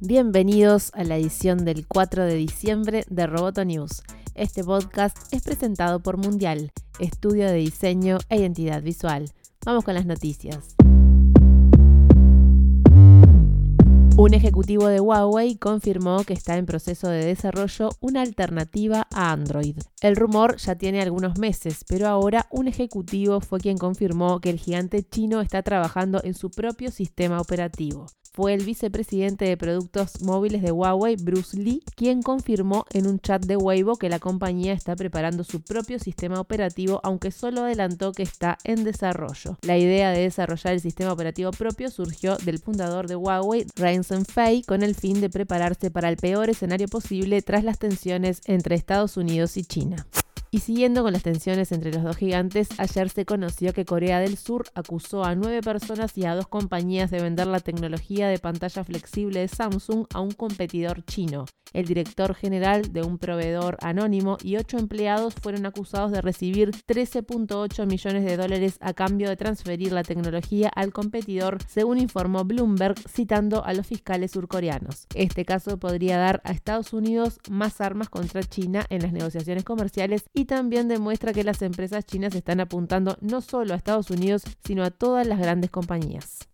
Bienvenidos a la edición del 4 de diciembre de Roboto News. Este podcast es presentado por Mundial, estudio de diseño e identidad visual. Vamos con las noticias. Un ejecutivo de Huawei confirmó que está en proceso de desarrollo una alternativa a Android. El rumor ya tiene algunos meses, pero ahora un ejecutivo fue quien confirmó que el gigante chino está trabajando en su propio sistema operativo fue el vicepresidente de productos móviles de Huawei, Bruce Lee, quien confirmó en un chat de Weibo que la compañía está preparando su propio sistema operativo, aunque solo adelantó que está en desarrollo. La idea de desarrollar el sistema operativo propio surgió del fundador de Huawei, Ryan Fei, con el fin de prepararse para el peor escenario posible tras las tensiones entre Estados Unidos y China. Y siguiendo con las tensiones entre los dos gigantes, ayer se conoció que Corea del Sur acusó a nueve personas y a dos compañías de vender la tecnología de pantalla flexible de Samsung a un competidor chino. El director general de un proveedor anónimo y ocho empleados fueron acusados de recibir 13.8 millones de dólares a cambio de transferir la tecnología al competidor, según informó Bloomberg citando a los fiscales surcoreanos. Este caso podría dar a Estados Unidos más armas contra China en las negociaciones comerciales y también demuestra que las empresas chinas están apuntando no solo a Estados Unidos, sino a todas las grandes compañías.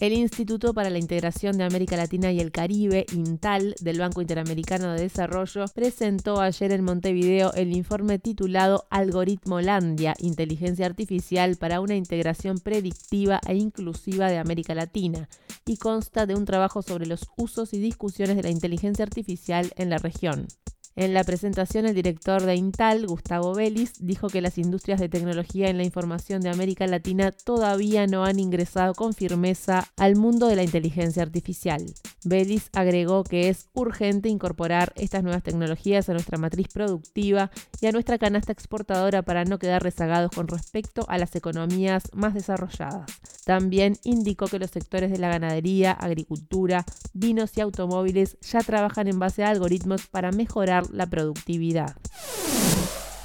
El Instituto para la Integración de América Latina y el Caribe, INTAL, del Banco Interamericano de Desarrollo, presentó ayer en Montevideo el informe titulado Algoritmo Landia, Inteligencia Artificial para una integración predictiva e inclusiva de América Latina, y consta de un trabajo sobre los usos y discusiones de la inteligencia artificial en la región. En la presentación, el director de Intal, Gustavo Vélez, dijo que las industrias de tecnología en la información de América Latina todavía no han ingresado con firmeza al mundo de la inteligencia artificial. Vélez agregó que es urgente incorporar estas nuevas tecnologías a nuestra matriz productiva y a nuestra canasta exportadora para no quedar rezagados con respecto a las economías más desarrolladas. También indicó que los sectores de la ganadería, agricultura, vinos y automóviles ya trabajan en base a algoritmos para mejorar la productividad.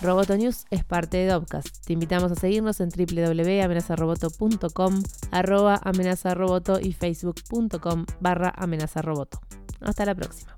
Roboto News es parte de Dopcast. Te invitamos a seguirnos en www.amenazaroboto.com, arroba amenazaroboto y facebook.com barra amenazaroboto. Hasta la próxima.